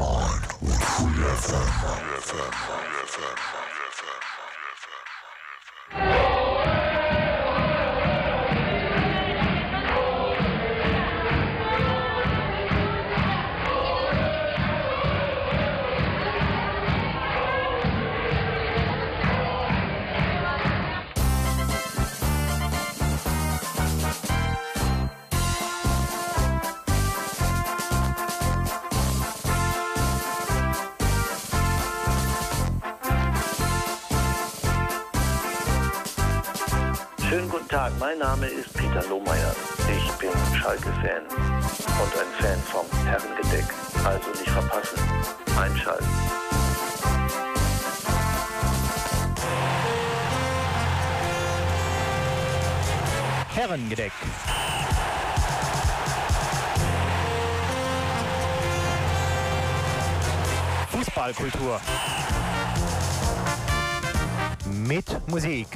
Mind und Free FM. Tag, mein Name ist Peter Lohmeier. Ich bin Schalke-Fan und ein Fan vom Herrengedeck. Also nicht verpassen. Einschalten. Herrengedeck. Fußballkultur. Mit Musik.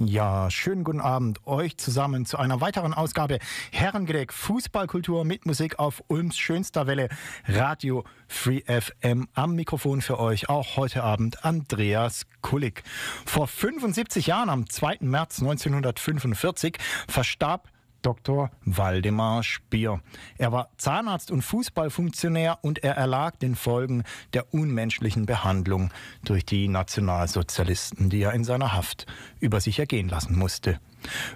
Ja, schönen guten Abend euch zusammen zu einer weiteren Ausgabe Herrengedeck Fußballkultur mit Musik auf Ulms schönster Welle Radio Free FM. Am Mikrofon für euch auch heute Abend Andreas Kullig. Vor 75 Jahren, am 2. März 1945, verstarb Dr. Waldemar Spier. Er war Zahnarzt und Fußballfunktionär und er erlag den Folgen der unmenschlichen Behandlung durch die Nationalsozialisten, die er in seiner Haft über sich ergehen lassen musste.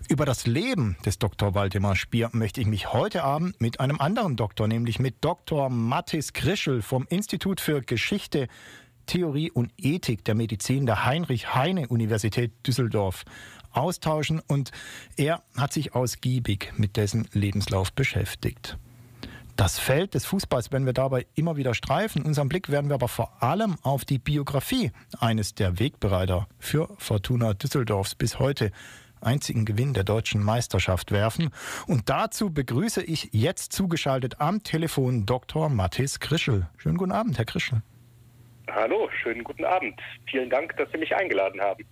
Über das Leben des Dr. Waldemar Spier möchte ich mich heute Abend mit einem anderen Doktor, nämlich mit Dr. Mathis Krischel vom Institut für Geschichte, Theorie und Ethik der Medizin der Heinrich-Heine-Universität Düsseldorf austauschen und er hat sich ausgiebig mit dessen Lebenslauf beschäftigt. Das Feld des Fußballs werden wir dabei immer wieder streifen. Unseren Blick werden wir aber vor allem auf die Biografie eines der Wegbereiter für Fortuna Düsseldorfs bis heute einzigen Gewinn der deutschen Meisterschaft werfen. Und dazu begrüße ich jetzt zugeschaltet am Telefon Dr. Mathis Krischel. Schönen guten Abend, Herr Krischel. Hallo, schönen guten Abend. Vielen Dank, dass Sie mich eingeladen haben.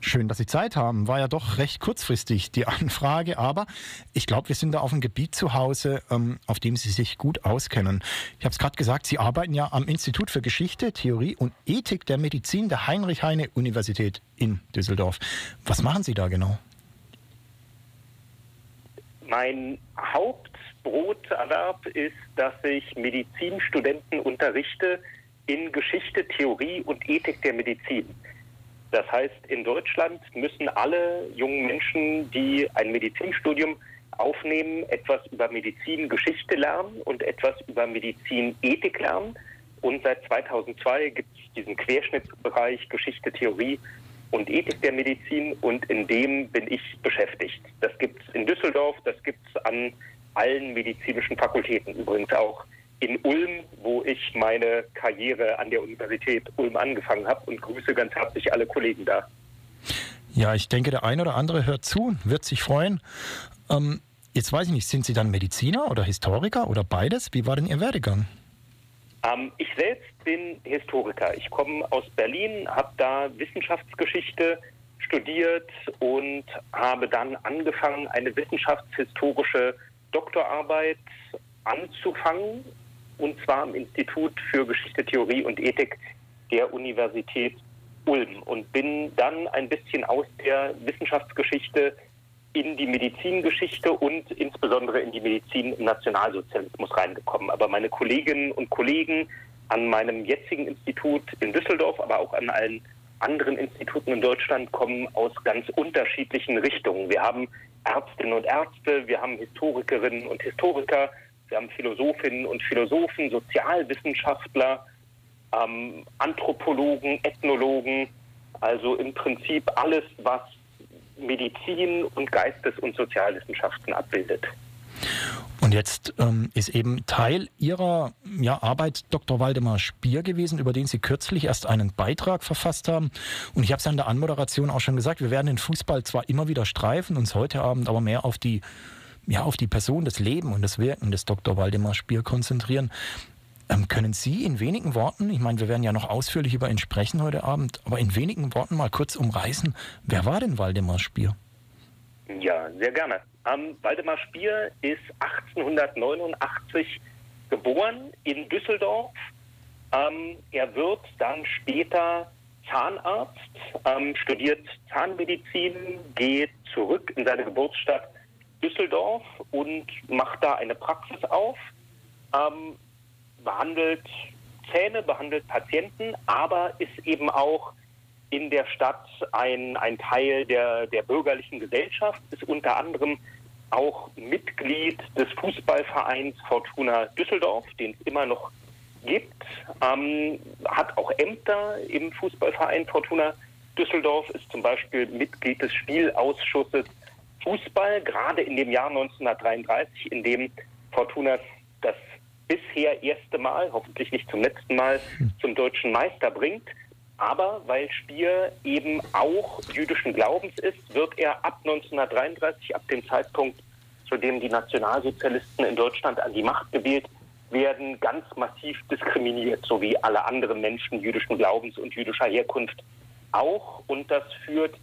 Schön, dass Sie Zeit haben. War ja doch recht kurzfristig die Anfrage, aber ich glaube, wir sind da auf einem Gebiet zu Hause, ähm, auf dem Sie sich gut auskennen. Ich habe es gerade gesagt, Sie arbeiten ja am Institut für Geschichte, Theorie und Ethik der Medizin der Heinrich-Heine-Universität in Düsseldorf. Was machen Sie da genau? Mein Hauptbroterwerb ist, dass ich Medizinstudenten unterrichte in Geschichte, Theorie und Ethik der Medizin. Das heißt, in Deutschland müssen alle jungen Menschen, die ein Medizinstudium aufnehmen, etwas über Medizingeschichte lernen und etwas über Medizinethik lernen. Und seit 2002 gibt es diesen Querschnittsbereich Geschichte, Theorie und Ethik der Medizin und in dem bin ich beschäftigt. Das gibt es in Düsseldorf, das gibt es an allen medizinischen Fakultäten, übrigens auch in Ulm, wo ich meine Karriere an der Universität Ulm angefangen habe und grüße ganz herzlich alle Kollegen da. Ja, ich denke, der eine oder andere hört zu, wird sich freuen. Ähm, jetzt weiß ich nicht, sind Sie dann Mediziner oder Historiker oder beides? Wie war denn Ihr Werdegang? Ähm, ich selbst bin Historiker. Ich komme aus Berlin, habe da Wissenschaftsgeschichte studiert und habe dann angefangen, eine wissenschaftshistorische Doktorarbeit anzufangen und zwar am Institut für Geschichte, Theorie und Ethik der Universität Ulm und bin dann ein bisschen aus der Wissenschaftsgeschichte in die Medizingeschichte und insbesondere in die Medizin im Nationalsozialismus reingekommen. Aber meine Kolleginnen und Kollegen an meinem jetzigen Institut in Düsseldorf, aber auch an allen anderen Instituten in Deutschland kommen aus ganz unterschiedlichen Richtungen. Wir haben Ärztinnen und Ärzte, wir haben Historikerinnen und Historiker, wir haben Philosophinnen und Philosophen, Sozialwissenschaftler, ähm, Anthropologen, Ethnologen, also im Prinzip alles, was Medizin und Geistes- und Sozialwissenschaften abbildet. Und jetzt ähm, ist eben Teil Ihrer ja, Arbeit Dr. Waldemar Spier gewesen, über den Sie kürzlich erst einen Beitrag verfasst haben. Und ich habe es ja in der Anmoderation auch schon gesagt, wir werden den Fußball zwar immer wieder streifen, uns heute Abend aber mehr auf die ja, auf die Person, das Leben und das Wirken des Dr. Waldemar Spier konzentrieren. Ähm, können Sie in wenigen Worten, ich meine, wir werden ja noch ausführlich über ihn sprechen heute Abend, aber in wenigen Worten mal kurz umreißen, wer war denn Waldemar Spier? Ja, sehr gerne. Ähm, Waldemar Spier ist 1889 geboren in Düsseldorf. Ähm, er wird dann später Zahnarzt, ähm, studiert Zahnmedizin, geht zurück in seine Geburtsstadt Düsseldorf und macht da eine Praxis auf, ähm, behandelt Zähne, behandelt Patienten, aber ist eben auch in der Stadt ein, ein Teil der, der bürgerlichen Gesellschaft, ist unter anderem auch Mitglied des Fußballvereins Fortuna Düsseldorf, den es immer noch gibt, ähm, hat auch Ämter im Fußballverein Fortuna Düsseldorf, ist zum Beispiel Mitglied des Spielausschusses Fußball, gerade in dem Jahr 1933, in dem Fortuna das bisher erste Mal, hoffentlich nicht zum letzten Mal, zum deutschen Meister bringt. Aber weil Spier eben auch jüdischen Glaubens ist, wird er ab 1933, ab dem Zeitpunkt, zu dem die Nationalsozialisten in Deutschland an die Macht gewählt werden, ganz massiv diskriminiert, so wie alle anderen Menschen jüdischen Glaubens und jüdischer Herkunft auch. Und das führt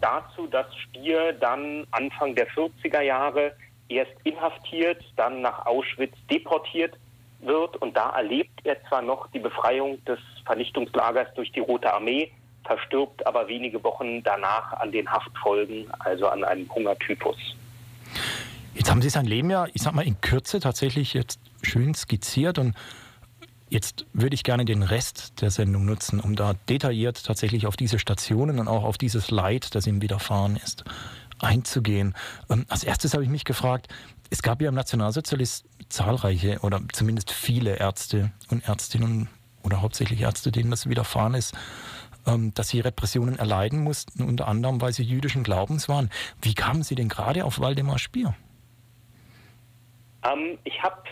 dazu, dass Spier dann Anfang der 40er Jahre erst inhaftiert, dann nach Auschwitz deportiert wird. Und da erlebt er zwar noch die Befreiung des Vernichtungslagers durch die Rote Armee, verstirbt aber wenige Wochen danach an den Haftfolgen, also an einem Hungertypus. Jetzt haben Sie sein Leben ja, ich sag mal, in Kürze tatsächlich jetzt schön skizziert und Jetzt würde ich gerne den Rest der Sendung nutzen, um da detailliert tatsächlich auf diese Stationen und auch auf dieses Leid, das ihm widerfahren ist, einzugehen. Ähm, als erstes habe ich mich gefragt, es gab ja im Nationalsozialismus zahlreiche oder zumindest viele Ärzte und Ärztinnen oder hauptsächlich Ärzte, denen das widerfahren ist, ähm, dass sie Repressionen erleiden mussten, unter anderem, weil sie jüdischen Glaubens waren. Wie kamen Sie denn gerade auf Waldemar Spier? Ähm, ich habe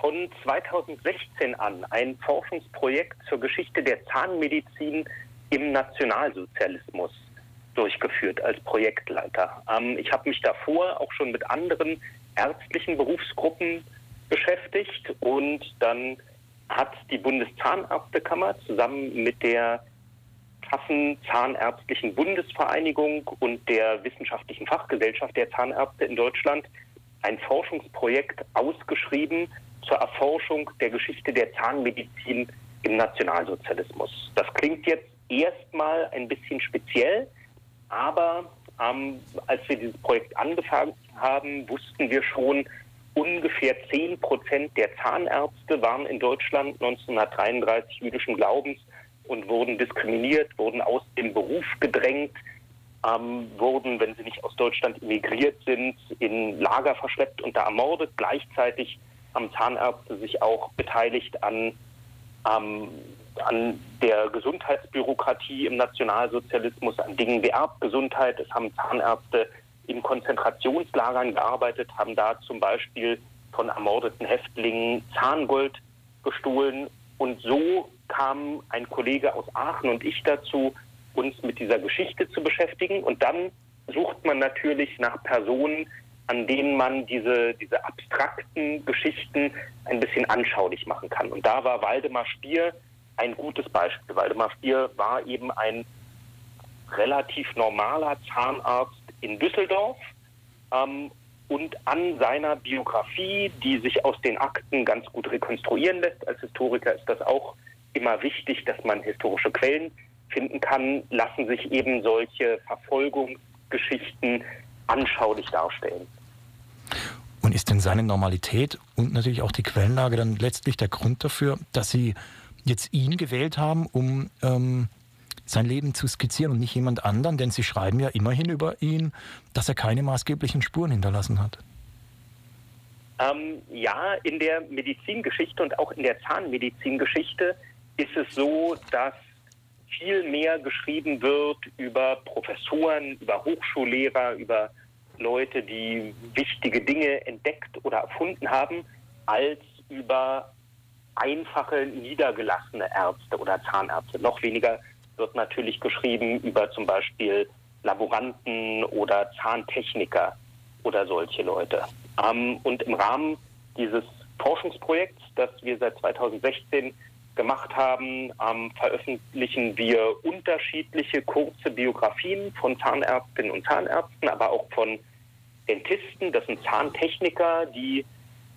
von 2016 an ein Forschungsprojekt zur Geschichte der Zahnmedizin im Nationalsozialismus durchgeführt als Projektleiter. Ähm, ich habe mich davor auch schon mit anderen ärztlichen Berufsgruppen beschäftigt und dann hat die Bundeszahnärztekammer zusammen mit der Kassenzahnärztlichen Bundesvereinigung und der Wissenschaftlichen Fachgesellschaft der Zahnärzte in Deutschland ein Forschungsprojekt ausgeschrieben zur Erforschung der Geschichte der Zahnmedizin im Nationalsozialismus. Das klingt jetzt erstmal ein bisschen speziell, aber ähm, als wir dieses Projekt angefangen haben, wussten wir schon, ungefähr 10 Prozent der Zahnärzte waren in Deutschland 1933 jüdischen Glaubens und wurden diskriminiert, wurden aus dem Beruf gedrängt, ähm, wurden, wenn sie nicht aus Deutschland emigriert sind, in Lager verschleppt und da ermordet. Gleichzeitig haben Zahnärzte sich auch beteiligt an, ähm, an der Gesundheitsbürokratie im Nationalsozialismus, an Dingen wie Erbgesundheit. Es haben Zahnärzte in Konzentrationslagern gearbeitet, haben da zum Beispiel von ermordeten Häftlingen Zahngold gestohlen. Und so kam ein Kollege aus Aachen und ich dazu, uns mit dieser Geschichte zu beschäftigen. Und dann sucht man natürlich nach Personen, an denen man diese, diese abstrakten Geschichten ein bisschen anschaulich machen kann. Und da war Waldemar Stier ein gutes Beispiel. Waldemar Stier war eben ein relativ normaler Zahnarzt in Düsseldorf. Ähm, und an seiner Biografie, die sich aus den Akten ganz gut rekonstruieren lässt, als Historiker ist das auch immer wichtig, dass man historische Quellen finden kann, lassen sich eben solche Verfolgungsgeschichten anschaulich darstellen. Und ist denn seine Normalität und natürlich auch die Quellenlage dann letztlich der Grund dafür, dass Sie jetzt ihn gewählt haben, um ähm, sein Leben zu skizzieren und nicht jemand anderen? Denn Sie schreiben ja immerhin über ihn, dass er keine maßgeblichen Spuren hinterlassen hat. Ähm, ja, in der Medizingeschichte und auch in der Zahnmedizingeschichte ist es so, dass viel mehr geschrieben wird über Professoren, über Hochschullehrer, über Leute, die wichtige Dinge entdeckt oder erfunden haben, als über einfache, niedergelassene Ärzte oder Zahnärzte. Noch weniger wird natürlich geschrieben über zum Beispiel Laboranten oder Zahntechniker oder solche Leute. Ähm, und im Rahmen dieses Forschungsprojekt, das wir seit 2016 gemacht haben, ähm, veröffentlichen wir unterschiedliche kurze Biografien von Zahnärztinnen und Zahnärzten, aber auch von Dentisten. Das sind Zahntechniker, die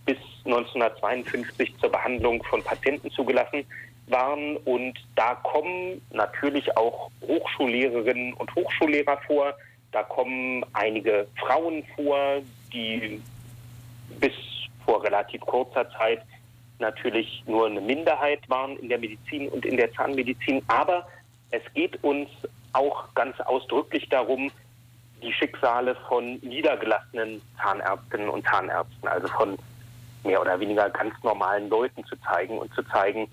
bis 1952 zur Behandlung von Patienten zugelassen waren. Und da kommen natürlich auch Hochschullehrerinnen und Hochschullehrer vor. Da kommen einige Frauen vor, die bis vor relativ kurzer Zeit natürlich nur eine Minderheit waren in der Medizin und in der Zahnmedizin. Aber es geht uns auch ganz ausdrücklich darum, die Schicksale von niedergelassenen Zahnärztinnen und Zahnärzten, also von mehr oder weniger ganz normalen Leuten zu zeigen und zu zeigen,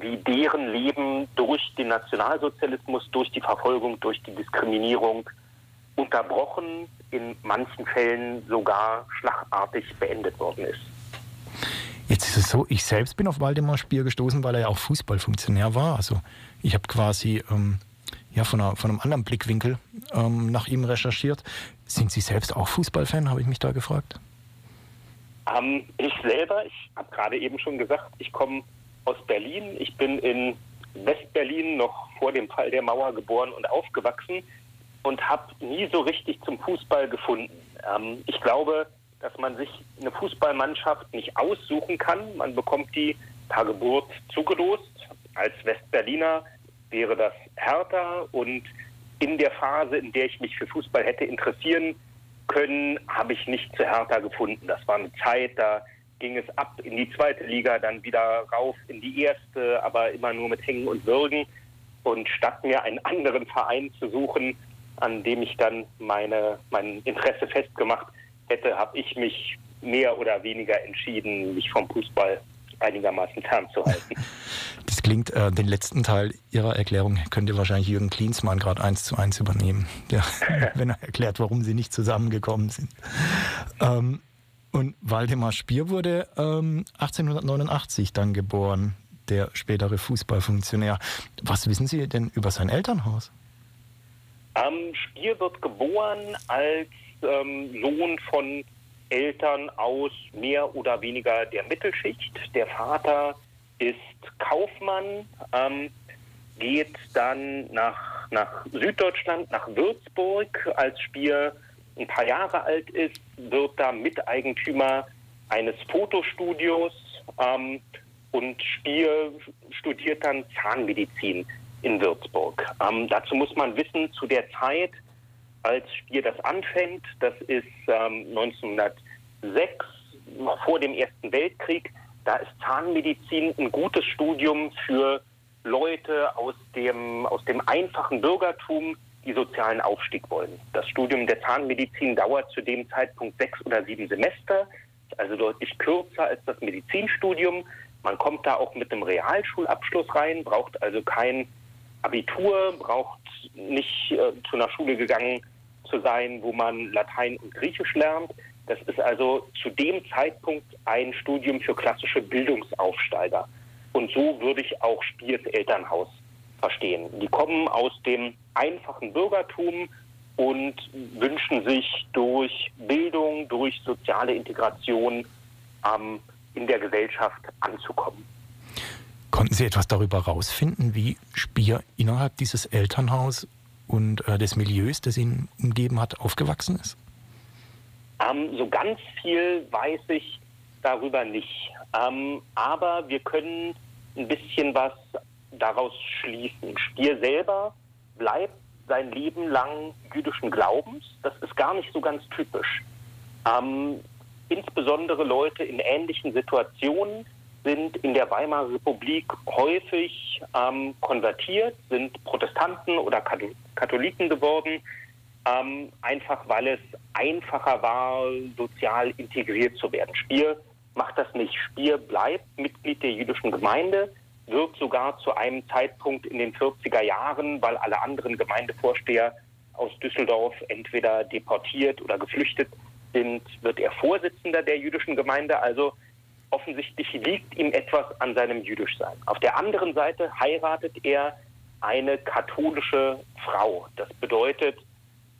wie deren Leben durch den Nationalsozialismus, durch die Verfolgung, durch die Diskriminierung unterbrochen, in manchen Fällen sogar schlagartig beendet worden ist. Jetzt ist es so, ich selbst bin auf Waldemar Spier gestoßen, weil er ja auch Fußballfunktionär war. Also ich habe quasi ähm, ja, von, einer, von, einem anderen Blickwinkel ähm, nach ihm recherchiert. Sind Sie selbst auch Fußballfan, habe ich mich da gefragt? Ähm, ich selber, ich habe gerade eben schon gesagt, ich komme aus Berlin. Ich bin in Westberlin noch vor dem Fall der Mauer geboren und aufgewachsen und habe nie so richtig zum Fußball gefunden. Ähm, ich glaube, dass man sich eine Fußballmannschaft nicht aussuchen kann. Man bekommt die per Geburt zugelost. Als Westberliner wäre das härter und in der Phase, in der ich mich für Fußball hätte interessieren können, habe ich nicht zu Hertha gefunden. Das war eine Zeit, da ging es ab in die zweite Liga, dann wieder rauf in die erste, aber immer nur mit Hängen und Würgen. Und statt mir einen anderen Verein zu suchen, an dem ich dann meine, mein Interesse festgemacht hätte, habe ich mich mehr oder weniger entschieden, mich vom Fußball einigermaßen fernzuhalten. Das klingt, äh, den letzten Teil Ihrer Erklärung könnte wahrscheinlich Jürgen Klinsmann gerade eins zu eins übernehmen, ja, wenn er erklärt, warum sie nicht zusammengekommen sind. Ähm, und Waldemar Spier wurde ähm, 1889 dann geboren, der spätere Fußballfunktionär. Was wissen Sie denn über sein Elternhaus? Ähm, Spier wird geboren als ähm, Sohn von Eltern aus mehr oder weniger der Mittelschicht. Der Vater ist Kaufmann, ähm, geht dann nach, nach Süddeutschland, nach Würzburg, als Spier ein paar Jahre alt ist, wird da Miteigentümer eines Fotostudios ähm, und Spier studiert dann Zahnmedizin in Würzburg. Ähm, dazu muss man wissen, zu der Zeit als Spiel das anfängt. Das ist ähm, 1906, vor dem Ersten Weltkrieg. Da ist Zahnmedizin ein gutes Studium für Leute aus dem, aus dem einfachen Bürgertum, die sozialen Aufstieg wollen. Das Studium der Zahnmedizin dauert zu dem Zeitpunkt sechs oder sieben Semester, also deutlich kürzer als das Medizinstudium. Man kommt da auch mit einem Realschulabschluss rein, braucht also kein Abitur, braucht nicht äh, zu einer Schule gegangen zu sein, wo man Latein und Griechisch lernt. Das ist also zu dem Zeitpunkt ein Studium für klassische Bildungsaufsteiger. Und so würde ich auch Spiers Elternhaus verstehen. Die kommen aus dem einfachen Bürgertum und wünschen sich durch Bildung, durch soziale Integration ähm, in der Gesellschaft anzukommen. Konnten Sie etwas darüber herausfinden, wie Spier innerhalb dieses Elternhaus und äh, des Milieus, das ihn umgeben hat, aufgewachsen ist? Ähm, so ganz viel weiß ich darüber nicht. Ähm, aber wir können ein bisschen was daraus schließen. Stier selber bleibt sein Leben lang jüdischen Glaubens. Das ist gar nicht so ganz typisch. Ähm, insbesondere Leute in ähnlichen Situationen sind in der Weimarer Republik häufig ähm, konvertiert, sind Protestanten oder Katholiken geworden, ähm, einfach weil es einfacher war, sozial integriert zu werden. Spier macht das nicht. Spier bleibt Mitglied der jüdischen Gemeinde, wird sogar zu einem Zeitpunkt in den 40er Jahren, weil alle anderen Gemeindevorsteher aus Düsseldorf entweder deportiert oder geflüchtet sind, wird er Vorsitzender der jüdischen Gemeinde. Also offensichtlich liegt ihm etwas an seinem Jüdischsein. Auf der anderen Seite heiratet er eine katholische Frau. Das bedeutet,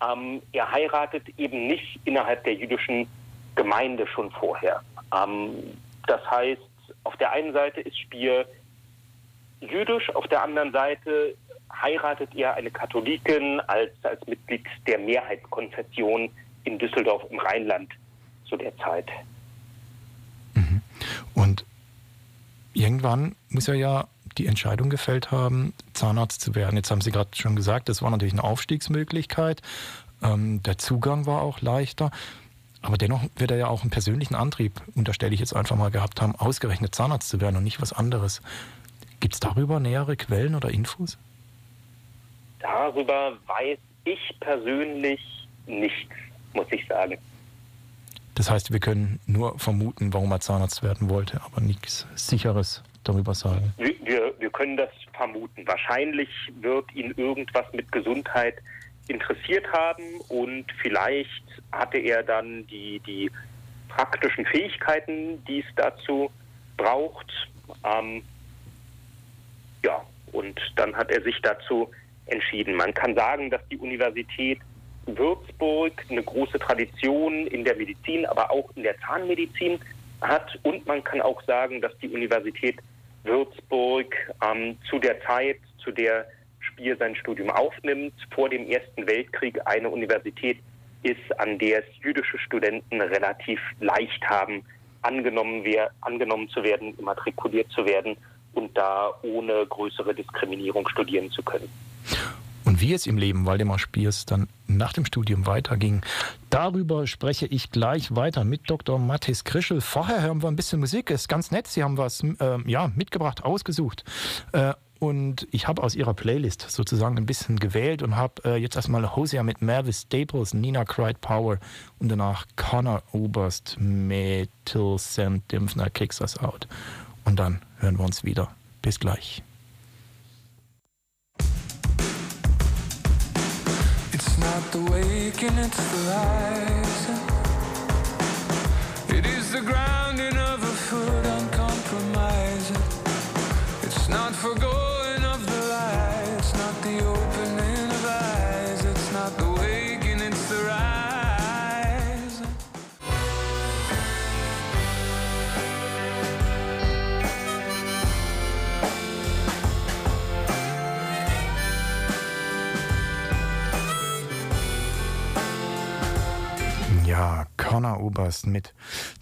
ähm, er heiratet eben nicht innerhalb der jüdischen Gemeinde schon vorher. Ähm, Das heißt, auf der einen Seite ist Spier jüdisch, auf der anderen Seite heiratet er eine Katholikin als, als Mitglied der Mehrheitskonfession in Düsseldorf im Rheinland zu der Zeit. Und irgendwann muss er ja die Entscheidung gefällt haben, Zahnarzt zu werden. Jetzt haben Sie gerade schon gesagt, das war natürlich eine Aufstiegsmöglichkeit. Ähm, der Zugang war auch leichter. Aber dennoch wird er ja auch einen persönlichen Antrieb, unterstelle ich jetzt einfach mal, gehabt haben, ausgerechnet Zahnarzt zu werden und nicht was anderes. Gibt es darüber nähere Quellen oder Infos? Darüber weiß ich persönlich nichts, muss ich sagen. Das heißt, wir können nur vermuten, warum er Zahnarzt werden wollte, aber nichts Sicheres darüber sagen. Wir, wir, wir können das vermuten. Wahrscheinlich wird ihn irgendwas mit Gesundheit interessiert haben und vielleicht hatte er dann die, die praktischen Fähigkeiten, die es dazu braucht. Ähm, ja, und dann hat er sich dazu entschieden. Man kann sagen, dass die Universität Würzburg eine große Tradition in der Medizin, aber auch in der Zahnmedizin hat. Und man kann auch sagen, dass die Universität Würzburg ähm, zu der Zeit, zu der Spier sein Studium aufnimmt, vor dem Ersten Weltkrieg eine Universität ist, an der es jüdische Studenten relativ leicht haben, angenommen, wer, angenommen zu werden, immatrikuliert zu werden und da ohne größere Diskriminierung studieren zu können. Und wie es im Leben Waldemar Spiers dann nach dem Studium weiterging, darüber spreche ich gleich weiter mit Dr. Mathis Krischel. Vorher hören wir ein bisschen Musik, ist ganz nett. Sie haben was äh, ja, mitgebracht, ausgesucht. Äh, und ich habe aus ihrer Playlist sozusagen ein bisschen gewählt und habe äh, jetzt erstmal Hosea mit Mervis Staples, Nina Cried Power und danach Connor Oberst mit Till Sam Dimpfner Kicks Us Out. Und dann hören wir uns wieder. Bis gleich. The waking, it's the rising. It is the grounding Connor Oberst mit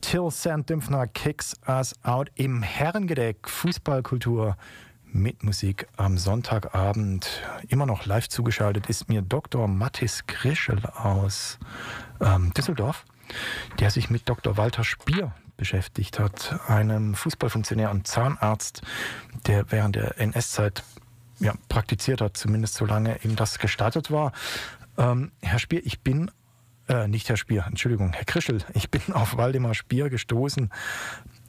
Till Sanddümpfner Kicks Us Out im Herrengedeck Fußballkultur mit Musik am Sonntagabend. Immer noch live zugeschaltet ist mir Dr. Mattis Krischel aus ähm, Düsseldorf, der sich mit Dr. Walter Spier beschäftigt hat, einem Fußballfunktionär und Zahnarzt, der während der NS-Zeit ja, praktiziert hat, zumindest solange ihm das gestattet war. Ähm, Herr Spier, ich bin äh, nicht Herr Spier, Entschuldigung, Herr Krischel. Ich bin auf Waldemar Spier gestoßen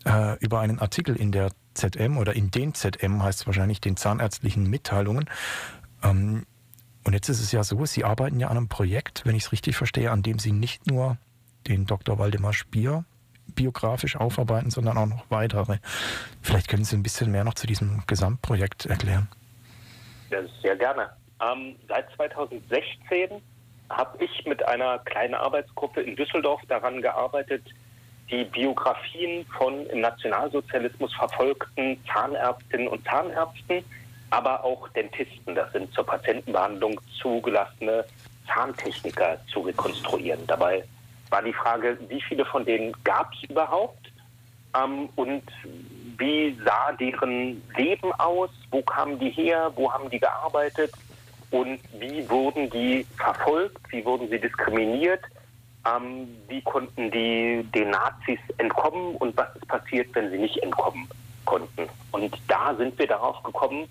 äh, über einen Artikel in der ZM oder in den ZM heißt es wahrscheinlich den zahnärztlichen Mitteilungen. Ähm, und jetzt ist es ja so, Sie arbeiten ja an einem Projekt, wenn ich es richtig verstehe, an dem Sie nicht nur den Dr. Waldemar Spier biografisch aufarbeiten, sondern auch noch weitere. Vielleicht können Sie ein bisschen mehr noch zu diesem Gesamtprojekt erklären. Ja, sehr gerne. Ähm, seit 2016 habe ich mit einer kleinen Arbeitsgruppe in Düsseldorf daran gearbeitet, die Biografien von im Nationalsozialismus verfolgten Zahnärztinnen und Zahnärzten, aber auch Dentisten, das sind zur Patientenbehandlung zugelassene Zahntechniker zu rekonstruieren. Dabei war die Frage, wie viele von denen gab es überhaupt? Ähm, und wie sah deren Leben aus, wo kamen die her, wo haben die gearbeitet und wie wurden die verfolgt, wie wurden sie diskriminiert, ähm, wie konnten die den Nazis entkommen und was ist passiert, wenn sie nicht entkommen konnten. Und da sind wir darauf gekommen,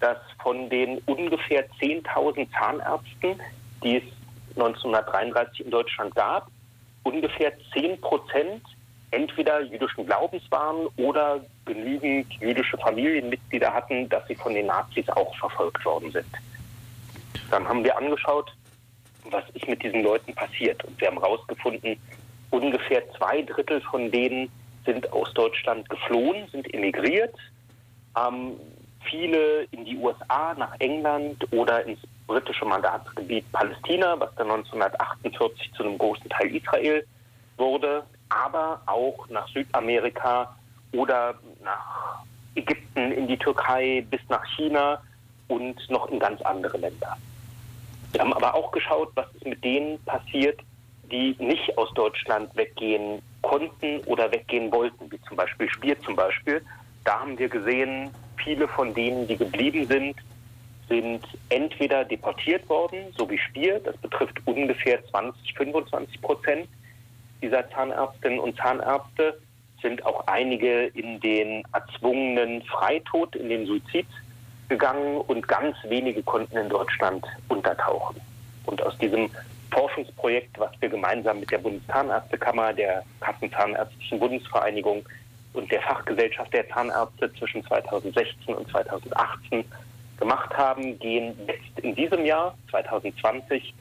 dass von den ungefähr 10.000 Zahnärzten, die es 1933 in Deutschland gab, ungefähr 10 Prozent entweder jüdischen Glaubens waren oder genügend jüdische Familienmitglieder hatten, dass sie von den Nazis auch verfolgt worden sind. Dann haben wir angeschaut, was ist mit diesen Leuten passiert. Und wir haben herausgefunden, ungefähr zwei Drittel von denen sind aus Deutschland geflohen, sind emigriert. Ähm, viele in die USA, nach England oder ins britische Mandatsgebiet Palästina, was dann 1948 zu einem großen Teil Israel wurde, aber auch nach Südamerika oder nach Ägypten, in die Türkei, bis nach China und noch in ganz andere Länder. Wir haben aber auch geschaut, was ist mit denen passiert, die nicht aus Deutschland weggehen konnten oder weggehen wollten, wie zum Beispiel Spier zum Beispiel. Da haben wir gesehen, viele von denen, die geblieben sind, sind entweder deportiert worden, so wie Spier, das betrifft ungefähr 20, 25 Prozent dieser Zahnärztinnen und Zahnärzte, sind auch einige in den erzwungenen Freitod, in den Suizid gegangen und ganz wenige konnten in Deutschland untertauchen. Und aus diesem Forschungsprojekt, was wir gemeinsam mit der Bundeszahnärztekammer, der Kassenzahnärztlichen Bundesvereinigung und der Fachgesellschaft der Zahnärzte zwischen 2016 und 2018 gemacht haben, gehen jetzt in diesem Jahr 2020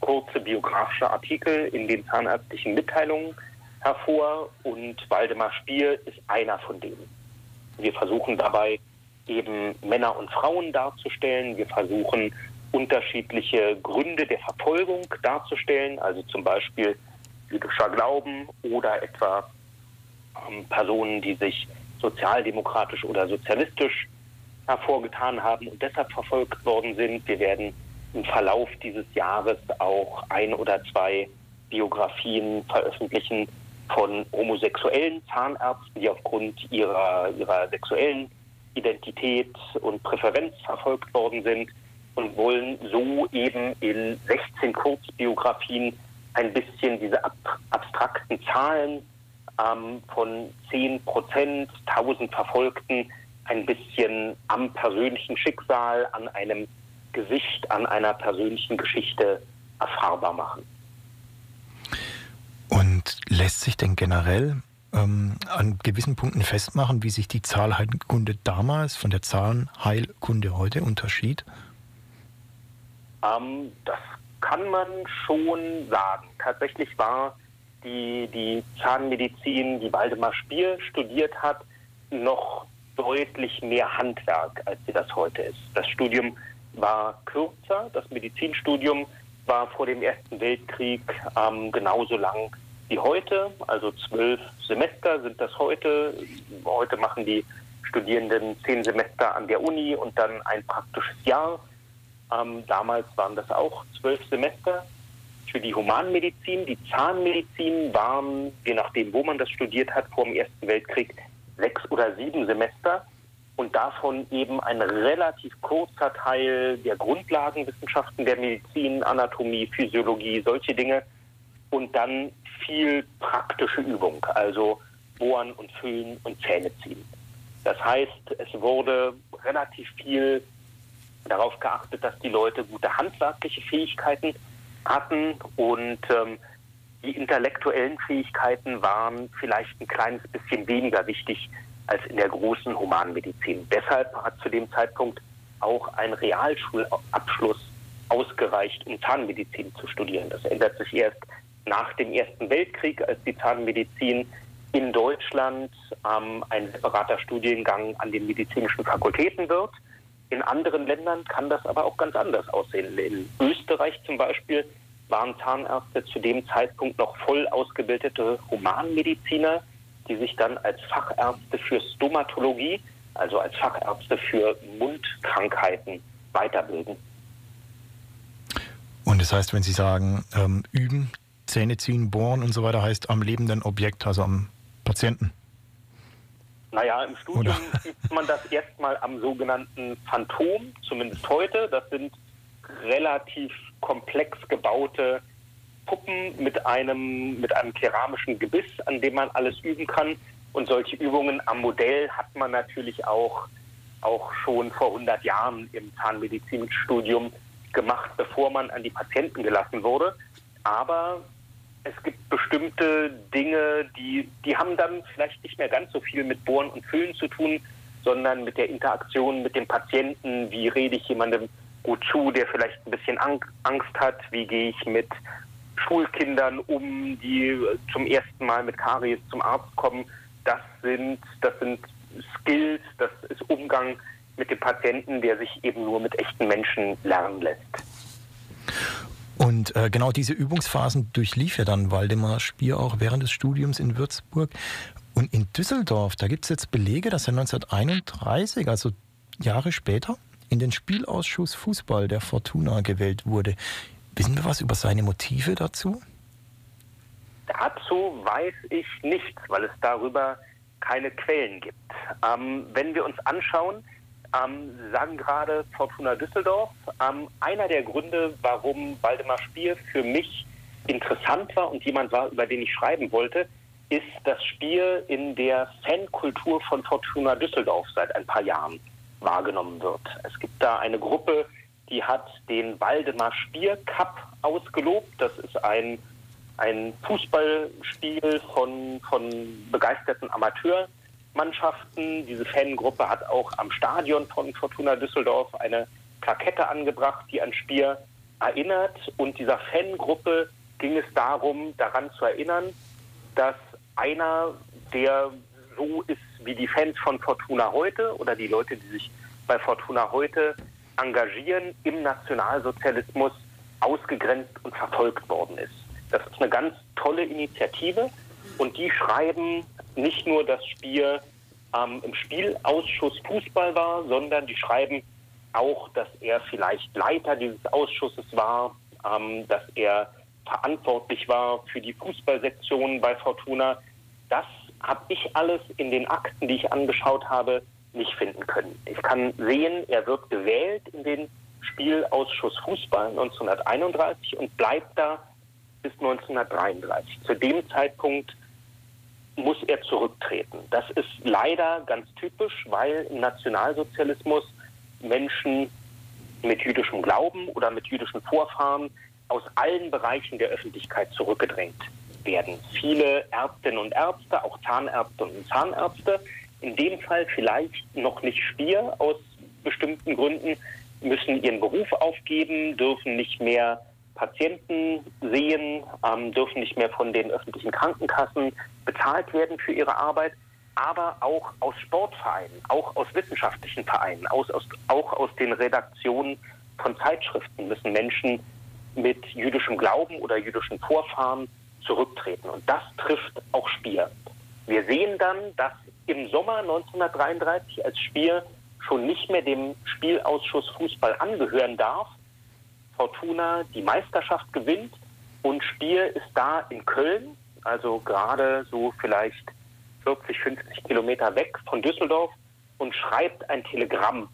kurze biografische Artikel in den zahnärztlichen Mitteilungen hervor und Waldemar Spier ist einer von denen. Wir versuchen dabei eben Männer und Frauen darzustellen. Wir versuchen unterschiedliche Gründe der Verfolgung darzustellen, also zum Beispiel jüdischer Glauben oder etwa ähm, Personen, die sich sozialdemokratisch oder sozialistisch hervorgetan haben und deshalb verfolgt worden sind. Wir werden im Verlauf dieses Jahres auch ein oder zwei Biografien veröffentlichen von homosexuellen Zahnärzten, die aufgrund ihrer, ihrer sexuellen Identität und Präferenz verfolgt worden sind und wollen so eben in 16 Kurzbiografien ein bisschen diese ab abstrakten Zahlen ähm, von 10 Prozent, 1000 Verfolgten, ein bisschen am persönlichen Schicksal, an einem Gesicht, an einer persönlichen Geschichte erfahrbar machen. Und lässt sich denn generell ähm, an gewissen Punkten festmachen, wie sich die Zahnheilkunde damals von der Zahnheilkunde heute unterschied? Ähm, das kann man schon sagen. Tatsächlich war die, die Zahnmedizin, die Waldemar Spier studiert hat, noch deutlich mehr Handwerk, als sie das heute ist. Das Studium war kürzer, das Medizinstudium war vor dem Ersten Weltkrieg ähm, genauso lang wie heute, also zwölf Semester sind das heute. Heute machen die Studierenden zehn Semester an der Uni und dann ein praktisches Jahr. Ähm, damals waren das auch zwölf Semester. Für die Humanmedizin, die Zahnmedizin waren, je nachdem, wo man das studiert hat, vor dem Ersten Weltkrieg sechs oder sieben Semester und davon eben ein relativ kurzer Teil der Grundlagenwissenschaften der Medizin, Anatomie, Physiologie, solche Dinge und dann viel praktische Übung, also bohren und füllen und Zähne ziehen. Das heißt, es wurde relativ viel darauf geachtet, dass die Leute gute handwerkliche Fähigkeiten hatten und ähm, die intellektuellen Fähigkeiten waren vielleicht ein kleines bisschen weniger wichtig als in der großen Humanmedizin. Deshalb hat zu dem Zeitpunkt auch ein Realschulabschluss ausgereicht, um Zahnmedizin zu studieren. Das ändert sich erst nach dem Ersten Weltkrieg, als die Zahnmedizin in Deutschland ähm, ein separater Studiengang an den medizinischen Fakultäten wird. In anderen Ländern kann das aber auch ganz anders aussehen. In Österreich zum Beispiel waren Zahnärzte zu dem Zeitpunkt noch voll ausgebildete Humanmediziner, die sich dann als Fachärzte für Stomatologie, also als Fachärzte für Mundkrankheiten weiterbilden. Und das heißt, wenn Sie sagen, ähm, üben, Zähne ziehen, bohren und so weiter, heißt am lebenden Objekt, also am Patienten? Naja, im Studium übt man das erstmal am sogenannten Phantom, zumindest heute. Das sind relativ komplex gebaute Puppen mit einem, mit einem keramischen Gebiss, an dem man alles üben kann. Und solche Übungen am Modell hat man natürlich auch, auch schon vor 100 Jahren im Zahnmedizinstudium gemacht, bevor man an die Patienten gelassen wurde. Aber es gibt bestimmte Dinge, die, die haben dann vielleicht nicht mehr ganz so viel mit Bohren und Füllen zu tun, sondern mit der Interaktion mit dem Patienten. Wie rede ich jemandem gut zu, der vielleicht ein bisschen Angst hat? Wie gehe ich mit Schulkindern um, die zum ersten Mal mit Karies zum Arzt kommen? Das sind, das sind Skills, das ist Umgang mit dem Patienten, der sich eben nur mit echten Menschen lernen lässt. Und äh, genau diese Übungsphasen durchlief ja dann Waldemar Spier auch während des Studiums in Würzburg. Und in Düsseldorf, da gibt es jetzt Belege, dass er 1931, also Jahre später, in den Spielausschuss Fußball der Fortuna gewählt wurde. Wissen wir was über seine Motive dazu? Dazu weiß ich nichts, weil es darüber keine Quellen gibt. Ähm, wenn wir uns anschauen, ähm, Sie sagen gerade Fortuna Düsseldorf, ähm, einer der Gründe, warum Waldemar Spier für mich interessant war und jemand war, über den ich schreiben wollte, ist das Spiel in der Fankultur von Fortuna Düsseldorf seit ein paar Jahren wahrgenommen wird. Es gibt da eine Gruppe, die hat den Waldemar Spier Cup ausgelobt. Das ist ein, ein Fußballspiel von, von begeisterten Amateurmannschaften. Diese Fangruppe hat auch am Stadion von Fortuna Düsseldorf eine Plakette angebracht, die an Spier erinnert. Und dieser Fangruppe ging es darum, daran zu erinnern, dass einer, der so ist wie die Fans von Fortuna heute oder die Leute, die sich bei Fortuna heute engagieren, im Nationalsozialismus ausgegrenzt und verfolgt worden ist. Das ist eine ganz tolle Initiative und die schreiben nicht nur, dass Spiel ähm, im Spielausschuss Fußball war, sondern die schreiben auch, dass er vielleicht Leiter dieses Ausschusses war, ähm, dass er verantwortlich war für die Fußballsektion bei Fortuna. Das habe ich alles in den Akten, die ich angeschaut habe, nicht finden können. Ich kann sehen, er wird gewählt in den Spielausschuss Fußball 1931 und bleibt da bis 1933. Zu dem Zeitpunkt muss er zurücktreten. Das ist leider ganz typisch, weil im Nationalsozialismus Menschen mit jüdischem Glauben oder mit jüdischen Vorfahren aus allen Bereichen der Öffentlichkeit zurückgedrängt werden. Viele Ärztinnen und Ärzte, auch Zahnärzte und Zahnärzte, in dem Fall vielleicht noch nicht Spier aus bestimmten Gründen, müssen ihren Beruf aufgeben, dürfen nicht mehr Patienten sehen, ähm, dürfen nicht mehr von den öffentlichen Krankenkassen bezahlt werden für ihre Arbeit, aber auch aus Sportvereinen, auch aus wissenschaftlichen Vereinen, aus, aus, auch aus den Redaktionen von Zeitschriften müssen Menschen mit jüdischem Glauben oder jüdischen Vorfahren zurücktreten. Und das trifft auch Spier. Wir sehen dann, dass im Sommer 1933 als Spier schon nicht mehr dem Spielausschuss Fußball angehören darf, Fortuna die Meisterschaft gewinnt und Spier ist da in Köln, also gerade so vielleicht 40, 50 Kilometer weg von Düsseldorf und schreibt ein Telegramm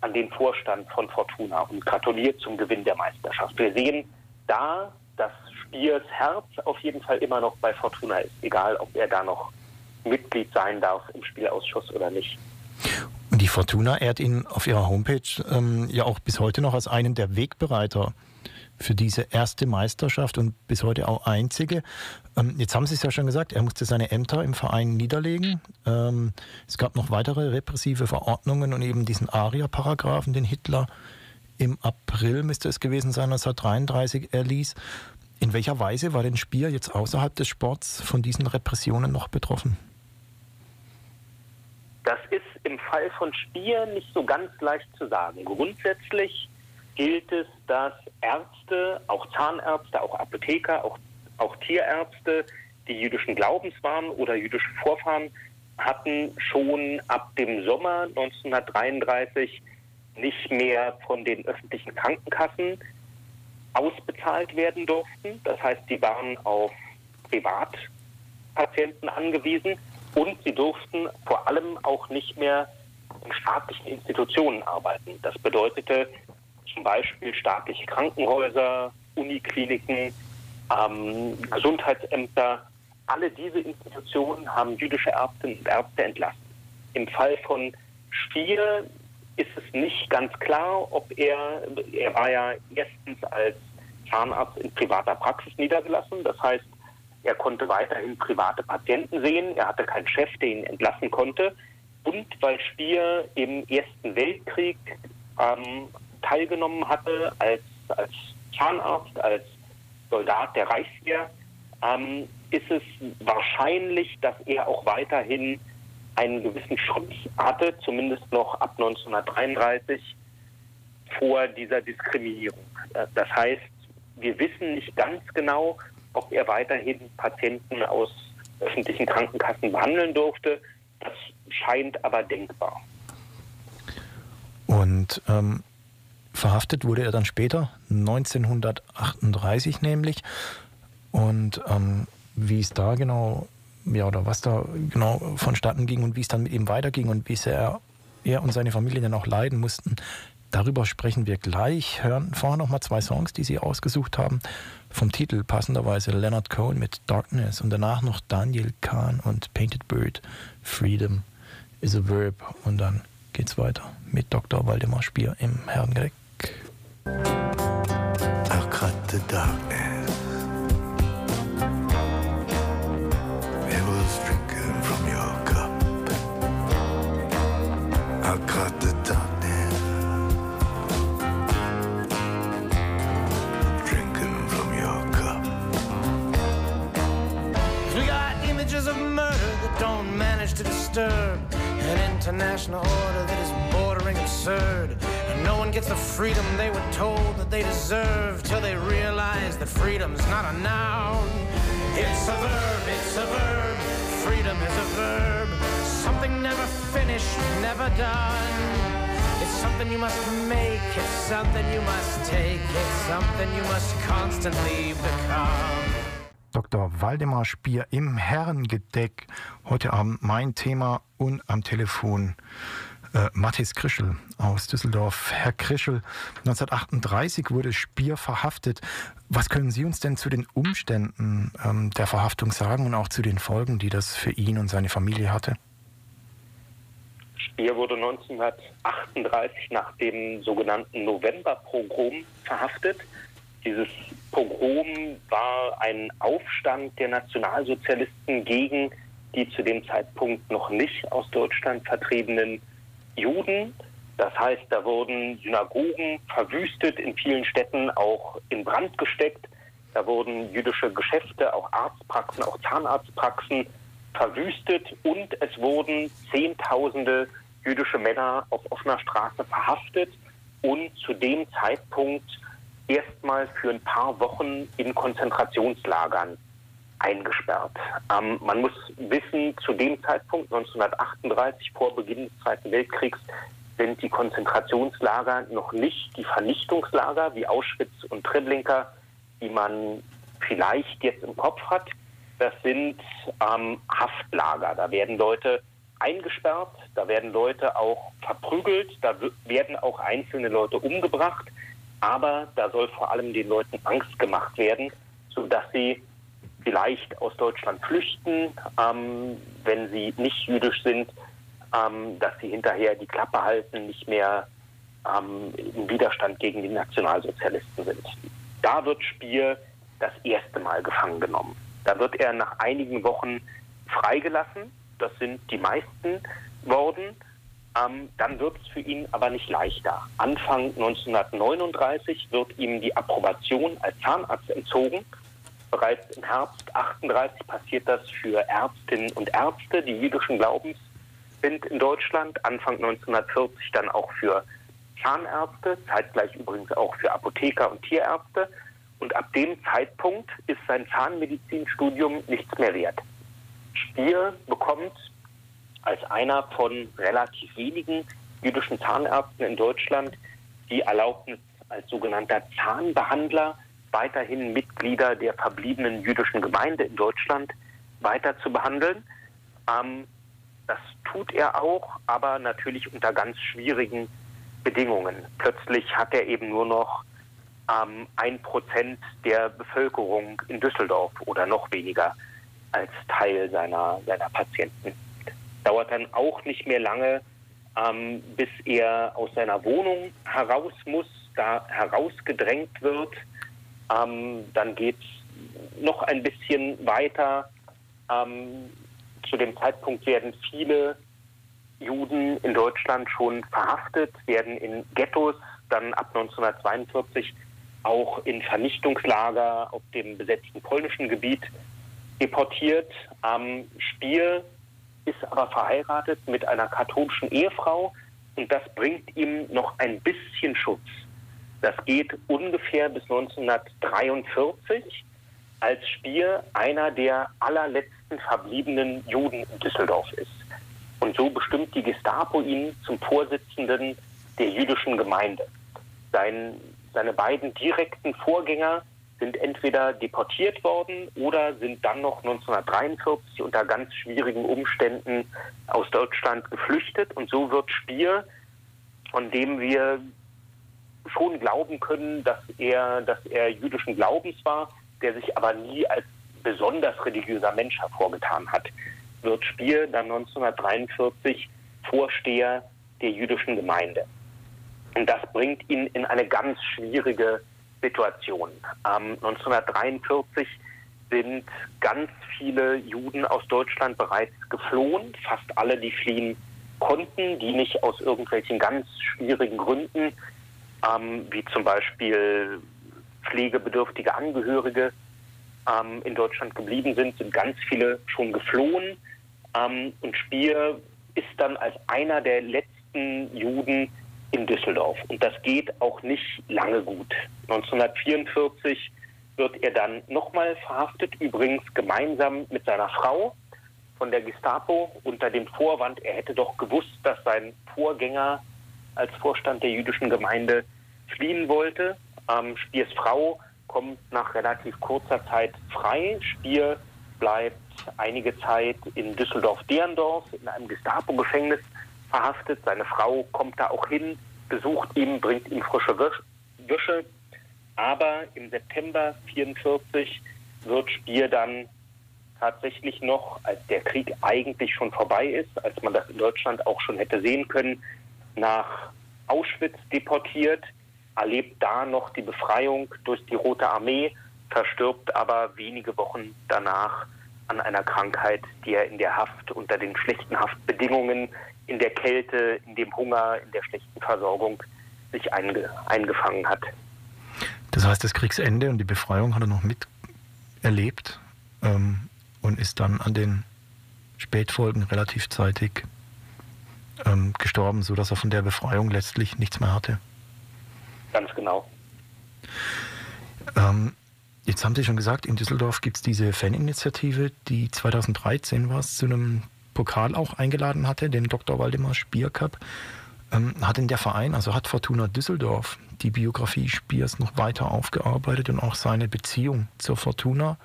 an den Vorstand von Fortuna und gratuliert zum Gewinn der Meisterschaft. Wir sehen da, dass Spiers Herz auf jeden Fall immer noch bei Fortuna ist, egal ob er da noch Mitglied sein darf im Spielausschuss oder nicht. Die Fortuna ehrt ihn auf ihrer Homepage ähm, ja auch bis heute noch als einen der Wegbereiter für diese erste Meisterschaft und bis heute auch einzige. Ähm, jetzt haben Sie es ja schon gesagt, er musste seine Ämter im Verein niederlegen. Ähm, es gab noch weitere repressive Verordnungen und eben diesen ARIA-Paragraphen, den Hitler im April müsste es gewesen sein, 1933 erließ. In welcher Weise war denn Spier jetzt außerhalb des Sports von diesen Repressionen noch betroffen? Das ist im Fall von Spier nicht so ganz leicht zu sagen. Grundsätzlich gilt es, dass Ärzte, auch Zahnärzte, auch Apotheker, auch, auch Tierärzte, die jüdischen Glaubens waren oder jüdische Vorfahren hatten, schon ab dem Sommer 1933 nicht mehr von den öffentlichen Krankenkassen ausbezahlt werden durften. Das heißt, die waren auf Privatpatienten angewiesen und sie durften vor allem auch nicht mehr in staatlichen Institutionen arbeiten. Das bedeutete zum Beispiel staatliche Krankenhäuser, Unikliniken, ähm, Gesundheitsämter. Alle diese Institutionen haben jüdische Ärztinnen und Ärzte entlassen. Im Fall von Stier ist es nicht ganz klar, ob er, er war ja erstens als Zahnarzt in privater Praxis niedergelassen. Das heißt, er konnte weiterhin private Patienten sehen. Er hatte keinen Chef, der ihn entlassen konnte. Und weil Stier im Ersten Weltkrieg ähm, teilgenommen hatte als, als Zahnarzt, als Soldat der Reichswehr, ähm, ist es wahrscheinlich, dass er auch weiterhin einen gewissen Schutz hatte, zumindest noch ab 1933 vor dieser Diskriminierung. Äh, das heißt, wir wissen nicht ganz genau, ob er weiterhin Patienten aus öffentlichen Krankenkassen behandeln durfte. Das scheint aber denkbar. Und ähm, verhaftet wurde er dann später, 1938 nämlich. Und ähm, wie es da genau, ja, oder was da genau vonstatten ging und wie es dann mit ihm weiterging und wie sehr er und seine Familie dann auch leiden mussten, darüber sprechen wir gleich. Hören vorher noch mal zwei Songs, die Sie ausgesucht haben. Vom Titel passenderweise Leonard Cohen mit Darkness und danach noch Daniel Kahn und Painted Bird, Freedom is a Verb. Und dann geht's weiter mit Dr. Waldemar Spier im Herrengedeck. Cut the darkness. Gets the freedom they were told that they deserve till they realize that freedom's not a noun. It's a verb, it's a verb. Freedom is a verb. Something never finished, never done. It's something you must make, it's something you must take, it's something you must constantly become. Dr. Waldemar Spier im Herrengedeck. Heute Abend mein Thema und am Telefon äh, Mathis Krischel aus Düsseldorf. Herr Krischel, 1938 wurde Spier verhaftet. Was können Sie uns denn zu den Umständen ähm, der Verhaftung sagen und auch zu den Folgen, die das für ihn und seine Familie hatte? Spier wurde 1938 nach dem sogenannten Novemberpogrom verhaftet. Dieses Pogrom war ein Aufstand der Nationalsozialisten gegen die zu dem Zeitpunkt noch nicht aus Deutschland vertriebenen Juden. Das heißt, da wurden Synagogen verwüstet, in vielen Städten auch in Brand gesteckt. Da wurden jüdische Geschäfte, auch Arztpraxen, auch Zahnarztpraxen verwüstet und es wurden Zehntausende jüdische Männer auf offener Straße verhaftet und zu dem Zeitpunkt erstmal für ein paar Wochen in Konzentrationslagern eingesperrt. Ähm, man muss wissen, zu dem Zeitpunkt 1938 vor Beginn des Zweiten Weltkriegs sind die Konzentrationslager noch nicht die Vernichtungslager wie Auschwitz und Treblinka, die man vielleicht jetzt im Kopf hat. Das sind ähm, Haftlager. Da werden Leute eingesperrt, da werden Leute auch verprügelt, da werden auch einzelne Leute umgebracht, aber da soll vor allem den Leuten Angst gemacht werden, sodass sie vielleicht aus Deutschland flüchten, ähm, wenn sie nicht jüdisch sind, ähm, dass sie hinterher die Klappe halten, nicht mehr ähm, im Widerstand gegen die Nationalsozialisten sind. Da wird Spier das erste Mal gefangen genommen. Da wird er nach einigen Wochen freigelassen. Das sind die meisten worden. Ähm, dann wird es für ihn aber nicht leichter. Anfang 1939 wird ihm die Approbation als Zahnarzt entzogen. Bereits im Herbst 38 passiert das für Ärztinnen und Ärzte, die jüdischen Glaubens sind in Deutschland. Anfang 1940 dann auch für Zahnärzte, zeitgleich übrigens auch für Apotheker und Tierärzte. Und ab dem Zeitpunkt ist sein Zahnmedizinstudium nichts mehr wert. Spier bekommt als einer von relativ wenigen jüdischen Zahnärzten in Deutschland die Erlaubnis als sogenannter Zahnbehandler weiterhin Mitglieder der verbliebenen jüdischen Gemeinde in Deutschland weiter zu behandeln. Ähm, das tut er auch, aber natürlich unter ganz schwierigen Bedingungen. Plötzlich hat er eben nur noch ähm, ein Prozent der Bevölkerung in Düsseldorf oder noch weniger als Teil seiner, seiner Patienten. Dauert dann auch nicht mehr lange, ähm, bis er aus seiner Wohnung heraus muss, da herausgedrängt wird. Ähm, dann geht es noch ein bisschen weiter. Ähm, zu dem Zeitpunkt werden viele Juden in Deutschland schon verhaftet, werden in Ghettos dann ab 1942 auch in Vernichtungslager auf dem besetzten polnischen Gebiet deportiert. Am Spiel ist aber verheiratet mit einer katholischen Ehefrau und das bringt ihm noch ein bisschen Schutz. Das geht ungefähr bis 1943, als Spier einer der allerletzten verbliebenen Juden in Düsseldorf ist. Und so bestimmt die Gestapo ihn zum Vorsitzenden der jüdischen Gemeinde. Sein, seine beiden direkten Vorgänger sind entweder deportiert worden oder sind dann noch 1943 unter ganz schwierigen Umständen aus Deutschland geflüchtet. Und so wird Spier, von dem wir schon glauben können, dass er, dass er jüdischen Glaubens war, der sich aber nie als besonders religiöser Mensch hervorgetan hat, wird Spier dann 1943 Vorsteher der jüdischen Gemeinde. Und das bringt ihn in eine ganz schwierige Situation. Ähm, 1943 sind ganz viele Juden aus Deutschland bereits geflohen, fast alle, die fliehen konnten, die nicht aus irgendwelchen ganz schwierigen Gründen, ähm, wie zum Beispiel pflegebedürftige Angehörige, ähm, in Deutschland geblieben sind, sind ganz viele schon geflohen. Ähm, und Spier ist dann als einer der letzten Juden in Düsseldorf. Und das geht auch nicht lange gut. 1944 wird er dann nochmal verhaftet, übrigens gemeinsam mit seiner Frau von der Gestapo unter dem Vorwand, er hätte doch gewusst, dass sein Vorgänger als Vorstand der jüdischen Gemeinde fliehen wollte. Ähm, Spiers Frau kommt nach relativ kurzer Zeit frei. Spier bleibt einige Zeit in Düsseldorf-Derendorf in einem Gestapo-Gefängnis verhaftet. Seine Frau kommt da auch hin, besucht ihn, bringt ihm frische Wäsche. Aber im September 1944 wird Spier dann tatsächlich noch, als der Krieg eigentlich schon vorbei ist, als man das in Deutschland auch schon hätte sehen können, nach Auschwitz deportiert, erlebt da noch die Befreiung durch die Rote Armee, verstirbt aber wenige Wochen danach an einer Krankheit, die er in der Haft unter den schlechten Haftbedingungen in der Kälte, in dem Hunger, in der schlechten Versorgung sich einge eingefangen hat. Das heißt, das Kriegsende und die Befreiung hat er noch miterlebt ähm, und ist dann an den Spätfolgen relativ zeitig ähm, gestorben, sodass er von der Befreiung letztlich nichts mehr hatte. Ganz genau. Ähm, jetzt haben Sie schon gesagt, in Düsseldorf gibt es diese Faninitiative, die 2013 war, zu einem Pokal auch eingeladen hatte, den Dr. Waldemar Spier Cup. Ähm, hat denn der Verein, also hat Fortuna Düsseldorf, die Biografie Spiers noch weiter aufgearbeitet und auch seine Beziehung zur Fortuna?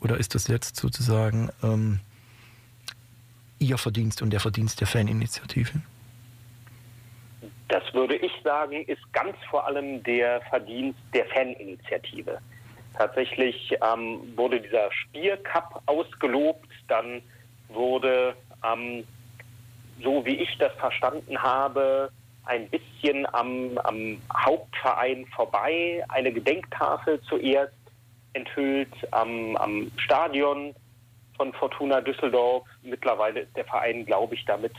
Oder ist das jetzt sozusagen ähm, Ihr Verdienst und der Verdienst der Faninitiative? Das würde ich sagen, ist ganz vor allem der Verdienst der Faninitiative. Tatsächlich ähm, wurde dieser Spier-Cup ausgelobt, dann wurde ähm, so wie ich das verstanden habe, ein bisschen am, am, Hauptverein vorbei, eine Gedenktafel zuerst enthüllt am, am, Stadion von Fortuna Düsseldorf. Mittlerweile ist der Verein, glaube ich, damit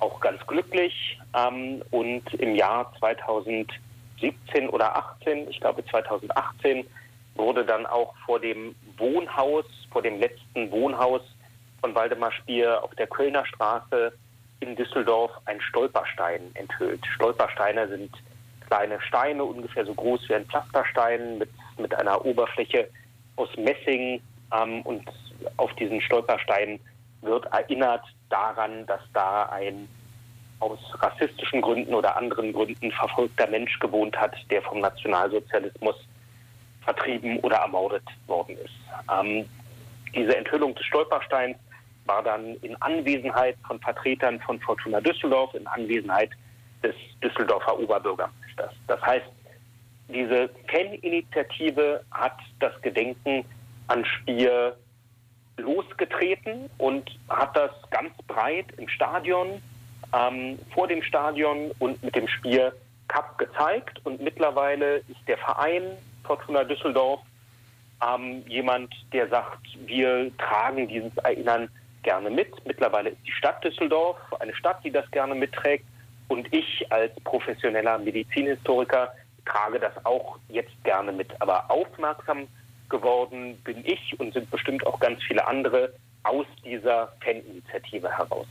auch ganz glücklich. Ähm, und im Jahr 2017 oder 18, ich glaube 2018, wurde dann auch vor dem Wohnhaus, vor dem letzten Wohnhaus von Waldemar Spier auf der Kölner Straße in Düsseldorf ein Stolperstein enthüllt. Stolpersteine sind kleine Steine, ungefähr so groß wie ein Pflasterstein, mit, mit einer Oberfläche aus Messing. Ähm, und auf diesen Stolperstein wird erinnert daran, dass da ein aus rassistischen Gründen oder anderen Gründen verfolgter Mensch gewohnt hat, der vom Nationalsozialismus vertrieben oder ermordet worden ist. Ähm, diese Enthüllung des Stolpersteins war dann in Anwesenheit von Vertretern von Fortuna Düsseldorf, in Anwesenheit des Düsseldorfer Oberbürgermeisters. Das heißt, diese Faninitiative hat das Gedenken an Spier losgetreten und hat das ganz breit im Stadion, ähm, vor dem Stadion und mit dem Spier Cup gezeigt. Und mittlerweile ist der Verein Fortuna Düsseldorf ähm, jemand, der sagt, wir tragen dieses Erinnern gerne mit. Mittlerweile ist die Stadt Düsseldorf eine Stadt, die das gerne mitträgt. Und ich als professioneller Medizinhistoriker trage das auch jetzt gerne mit. Aber aufmerksam geworden bin ich und sind bestimmt auch ganz viele andere aus dieser Faninitiative heraus.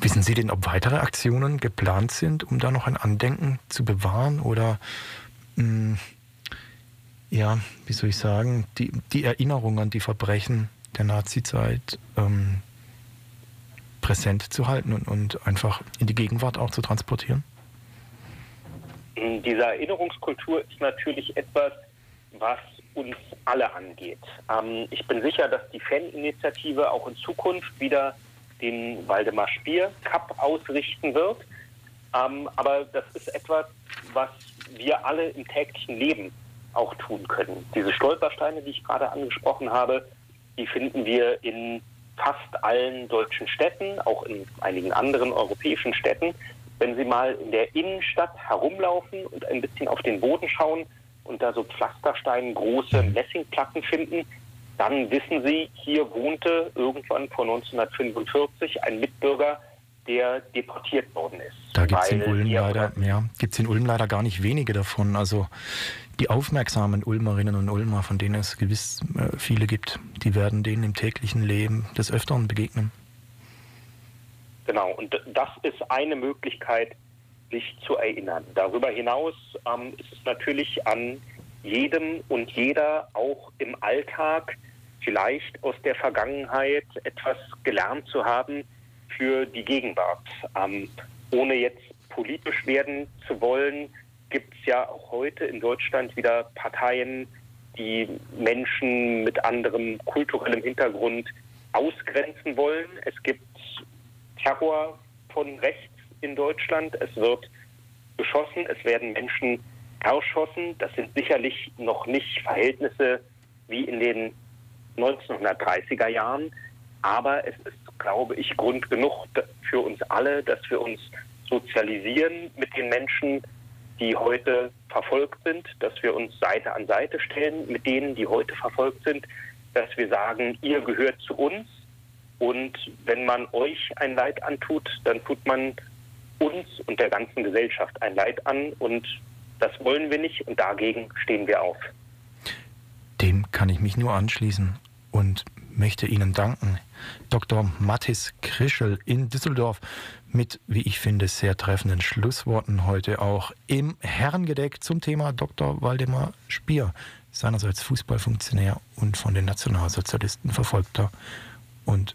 Wissen Sie denn, ob weitere Aktionen geplant sind, um da noch ein Andenken zu bewahren oder mh, ja, wie soll ich sagen, die, die Erinnerung an die Verbrechen der Nazizeit ähm, präsent zu halten und, und einfach in die Gegenwart auch zu transportieren? Diese Erinnerungskultur ist natürlich etwas, was uns alle angeht. Ähm, ich bin sicher, dass die Faninitiative auch in Zukunft wieder den Waldemar Spier Cup ausrichten wird. Ähm, aber das ist etwas, was wir alle im täglichen Leben auch tun können. Diese Stolpersteine, die ich gerade angesprochen habe, die finden wir in fast allen deutschen Städten, auch in einigen anderen europäischen Städten. Wenn Sie mal in der Innenstadt herumlaufen und ein bisschen auf den Boden schauen und da so Pflasterstein große Messingplatten finden, dann wissen Sie, hier wohnte irgendwann vor 1945 ein Mitbürger, der deportiert worden ist. Da gibt es in Ulm leider, ja, gibt's in Ulm leider gar nicht wenige davon. Also die aufmerksamen Ulmerinnen und Ulmer, von denen es gewiss äh, viele gibt, die werden denen im täglichen Leben des Öfteren begegnen. Genau, und das ist eine Möglichkeit, sich zu erinnern. Darüber hinaus ähm, ist es natürlich an jedem und jeder auch im Alltag vielleicht aus der Vergangenheit etwas gelernt zu haben für die Gegenwart. Ähm, ohne jetzt politisch werden zu wollen, gibt es ja auch heute in Deutschland wieder Parteien, die Menschen mit anderem kulturellem Hintergrund ausgrenzen wollen. Es gibt Terror von rechts in Deutschland. Es wird beschossen, es werden Menschen erschossen. Das sind sicherlich noch nicht Verhältnisse wie in den 1930er Jahren, aber es ist, glaube ich, Grund genug für uns alle, dass wir uns sozialisieren mit den Menschen, die heute verfolgt sind, dass wir uns Seite an Seite stellen mit denen, die heute verfolgt sind, dass wir sagen, ihr gehört zu uns und wenn man euch ein Leid antut, dann tut man uns und der ganzen Gesellschaft ein Leid an und das wollen wir nicht und dagegen stehen wir auf. Dem kann ich mich nur anschließen und möchte Ihnen danken. Dr. Mathis Krischel in Düsseldorf mit, wie ich finde, sehr treffenden Schlussworten heute auch im Herrengedeck zum Thema Dr. Waldemar Spier, seinerseits Fußballfunktionär und von den Nationalsozialisten verfolgter und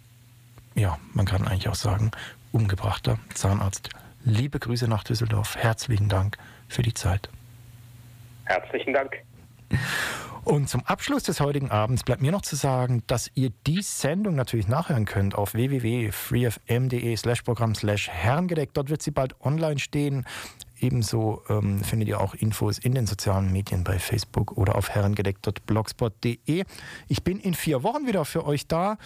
ja, man kann eigentlich auch sagen, umgebrachter Zahnarzt. Liebe Grüße nach Düsseldorf. Herzlichen Dank für die Zeit. Herzlichen Dank. Und zum Abschluss des heutigen Abends bleibt mir noch zu sagen, dass ihr die Sendung natürlich nachhören könnt auf www.freefm.de slash Programm slash Herrengedeck. Dort wird sie bald online stehen. Ebenso ähm, findet ihr auch Infos in den sozialen Medien bei Facebook oder auf herrengedeck.blogspot.de. Ich bin in vier Wochen wieder für euch da.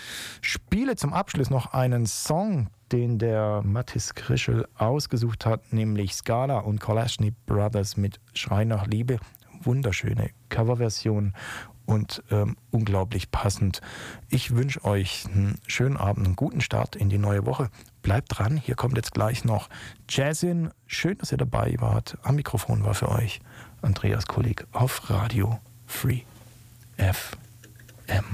Spiele zum Abschluss noch einen Song, den der Mathis Krischel ausgesucht hat, nämlich Scala und Kolashny Brothers mit Schrei nach Liebe wunderschöne Coverversion und ähm, unglaublich passend. Ich wünsche euch einen schönen Abend, einen guten Start in die neue Woche. Bleibt dran, hier kommt jetzt gleich noch Jazzin. Schön, dass ihr dabei wart. Am Mikrofon war für euch Andreas Kolleg auf Radio Free FM.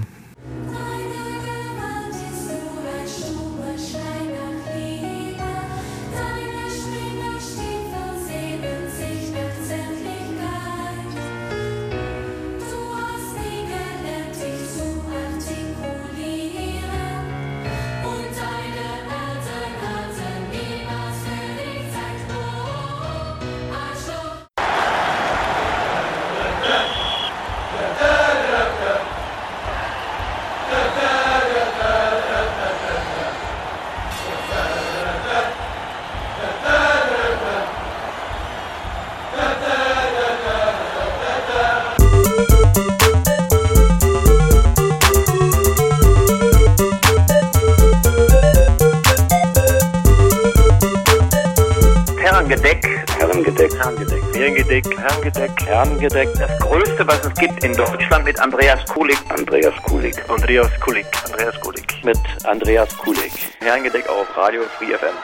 Herrengedeck. Das größte, was es gibt in Deutschland mit Andreas Kulik. Andreas Kulik. Andreas Kulik. Andreas Kulik. Mit Andreas Kulik. Herrengedeck auf Radio Free FM.